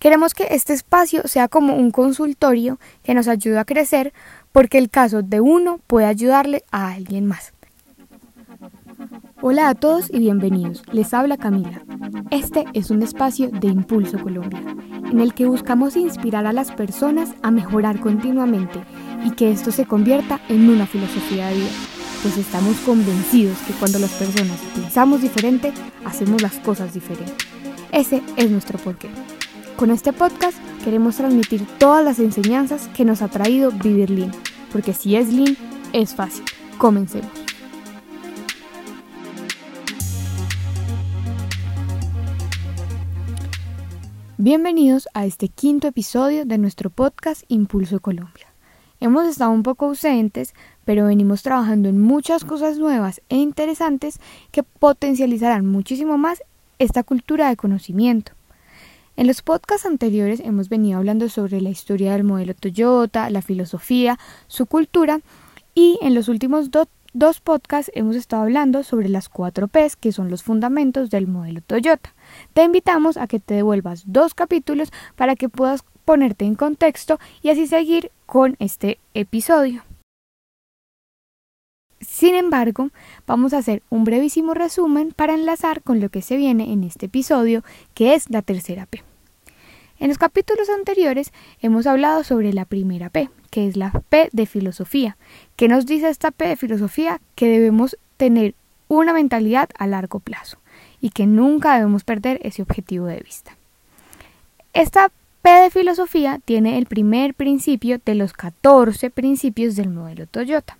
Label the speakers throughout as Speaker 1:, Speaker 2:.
Speaker 1: Queremos que este espacio sea como un consultorio que nos ayude a crecer porque el caso de uno puede ayudarle a alguien más. Hola a todos y bienvenidos. Les habla Camila. Este es un espacio de Impulso Colombia, en el que buscamos inspirar a las personas a mejorar continuamente y que esto se convierta en una filosofía de vida, pues estamos convencidos que cuando las personas pensamos diferente, hacemos las cosas diferentes. Ese es nuestro porqué. Con este podcast queremos transmitir todas las enseñanzas que nos ha traído vivir Lean, porque si es Lean, es fácil. Comencemos. Bienvenidos a este quinto episodio de nuestro podcast Impulso Colombia. Hemos estado un poco ausentes, pero venimos trabajando en muchas cosas nuevas e interesantes que potencializarán muchísimo más esta cultura de conocimiento. En los podcasts anteriores hemos venido hablando sobre la historia del modelo Toyota, la filosofía, su cultura y en los últimos dos podcasts hemos estado hablando sobre las cuatro Ps que son los fundamentos del modelo Toyota. Te invitamos a que te devuelvas dos capítulos para que puedas ponerte en contexto y así seguir con este episodio. Sin embargo, vamos a hacer un brevísimo resumen para enlazar con lo que se viene en este episodio, que es la tercera P. En los capítulos anteriores hemos hablado sobre la primera P, que es la P de filosofía. ¿Qué nos dice esta P de filosofía? Que debemos tener una mentalidad a largo plazo y que nunca debemos perder ese objetivo de vista. Esta P de filosofía tiene el primer principio de los 14 principios del modelo Toyota.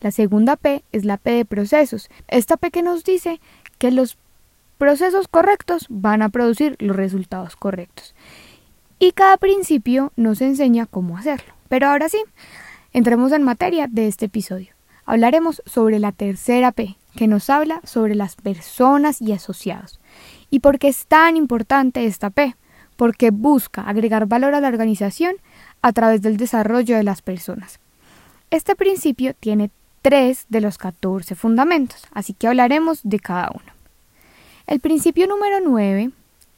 Speaker 1: La segunda P es la P de procesos. Esta P que nos dice que los procesos correctos van a producir los resultados correctos. Y cada principio nos enseña cómo hacerlo. Pero ahora sí, entremos en materia de este episodio. Hablaremos sobre la tercera P, que nos habla sobre las personas y asociados. ¿Y por qué es tan importante esta P? Porque busca agregar valor a la organización a través del desarrollo de las personas. Este principio tiene tres de los 14 fundamentos, así que hablaremos de cada uno. El principio número 9,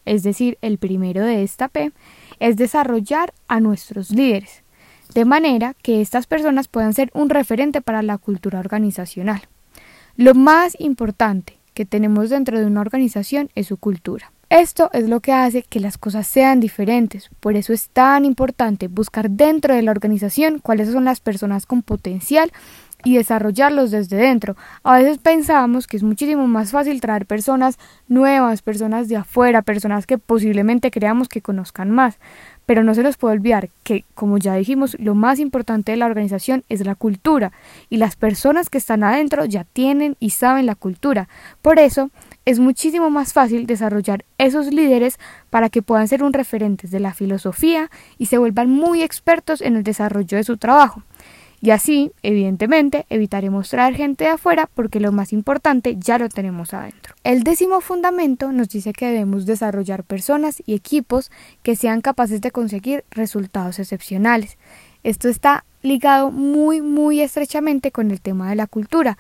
Speaker 1: es decir, el primero de esta P, es desarrollar a nuestros líderes, de manera que estas personas puedan ser un referente para la cultura organizacional. Lo más importante que tenemos dentro de una organización es su cultura. Esto es lo que hace que las cosas sean diferentes, por eso es tan importante buscar dentro de la organización cuáles son las personas con potencial y desarrollarlos desde dentro. A veces pensábamos que es muchísimo más fácil traer personas nuevas, personas de afuera, personas que posiblemente creamos que conozcan más, pero no se nos puede olvidar que, como ya dijimos, lo más importante de la organización es la cultura y las personas que están adentro ya tienen y saben la cultura. Por eso es muchísimo más fácil desarrollar esos líderes para que puedan ser un referentes de la filosofía y se vuelvan muy expertos en el desarrollo de su trabajo. Y así, evidentemente, evitaremos traer gente de afuera porque lo más importante ya lo tenemos adentro. El décimo fundamento nos dice que debemos desarrollar personas y equipos que sean capaces de conseguir resultados excepcionales. Esto está ligado muy muy estrechamente con el tema de la cultura.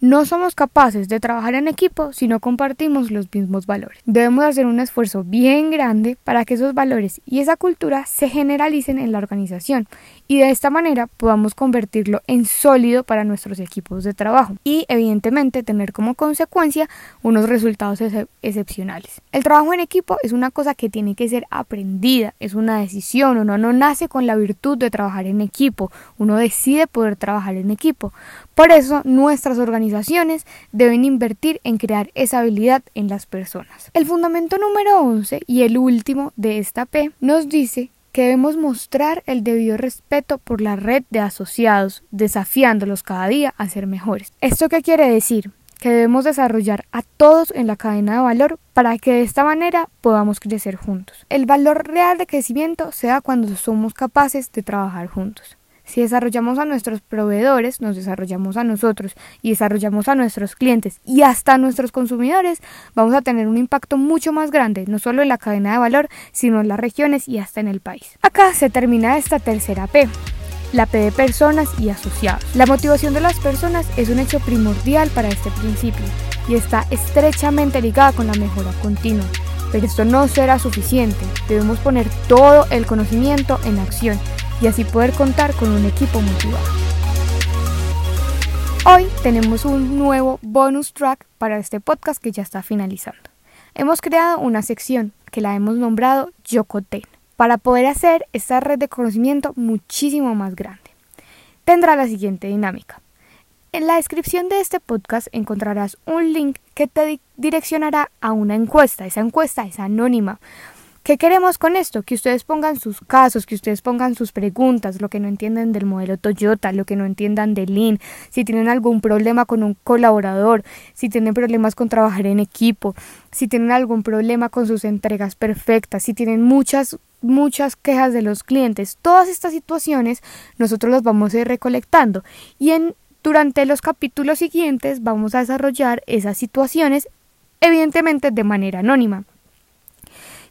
Speaker 1: No somos capaces de trabajar en equipo si no compartimos los mismos valores. Debemos hacer un esfuerzo bien grande para que esos valores y esa cultura se generalicen en la organización y de esta manera podamos convertirlo en sólido para nuestros equipos de trabajo y evidentemente tener como consecuencia unos resultados excepcionales. El trabajo en equipo es una cosa que tiene que ser aprendida, es una decisión, uno no nace con la virtud de trabajar en equipo, uno decide poder trabajar en equipo. Por eso nuestras organizaciones deben invertir en crear esa habilidad en las personas. El fundamento número 11 y el último de esta P nos dice que debemos mostrar el debido respeto por la red de asociados, desafiándolos cada día a ser mejores. ¿Esto qué quiere decir? Que debemos desarrollar a todos en la cadena de valor para que de esta manera podamos crecer juntos. El valor real de crecimiento se da cuando somos capaces de trabajar juntos. Si desarrollamos a nuestros proveedores, nos desarrollamos a nosotros y desarrollamos a nuestros clientes y hasta a nuestros consumidores, vamos a tener un impacto mucho más grande, no solo en la cadena de valor, sino en las regiones y hasta en el país. Acá se termina esta tercera P, la P de personas y asociados. La motivación de las personas es un hecho primordial para este principio y está estrechamente ligada con la mejora continua. Pero esto no será suficiente, debemos poner todo el conocimiento en acción y así poder contar con un equipo motivado. Hoy tenemos un nuevo bonus track para este podcast que ya está finalizando. Hemos creado una sección que la hemos nombrado Yokoten para poder hacer esta red de conocimiento muchísimo más grande. Tendrá la siguiente dinámica. En la descripción de este podcast encontrarás un link que te direccionará a una encuesta. Esa encuesta es anónima. ¿Qué queremos con esto? Que ustedes pongan sus casos, que ustedes pongan sus preguntas, lo que no entienden del modelo Toyota, lo que no entiendan de Lean, si tienen algún problema con un colaborador, si tienen problemas con trabajar en equipo, si tienen algún problema con sus entregas perfectas, si tienen muchas muchas quejas de los clientes. Todas estas situaciones nosotros las vamos a ir recolectando y en durante los capítulos siguientes vamos a desarrollar esas situaciones, evidentemente de manera anónima.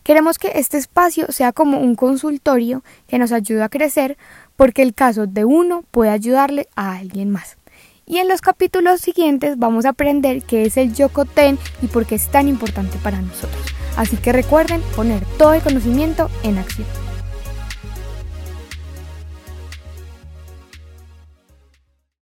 Speaker 1: Queremos que este espacio sea como un consultorio que nos ayude a crecer porque el caso de uno puede ayudarle a alguien más. Y en los capítulos siguientes vamos a aprender qué es el Yokoten y por qué es tan importante para nosotros. Así que recuerden poner todo el conocimiento en acción.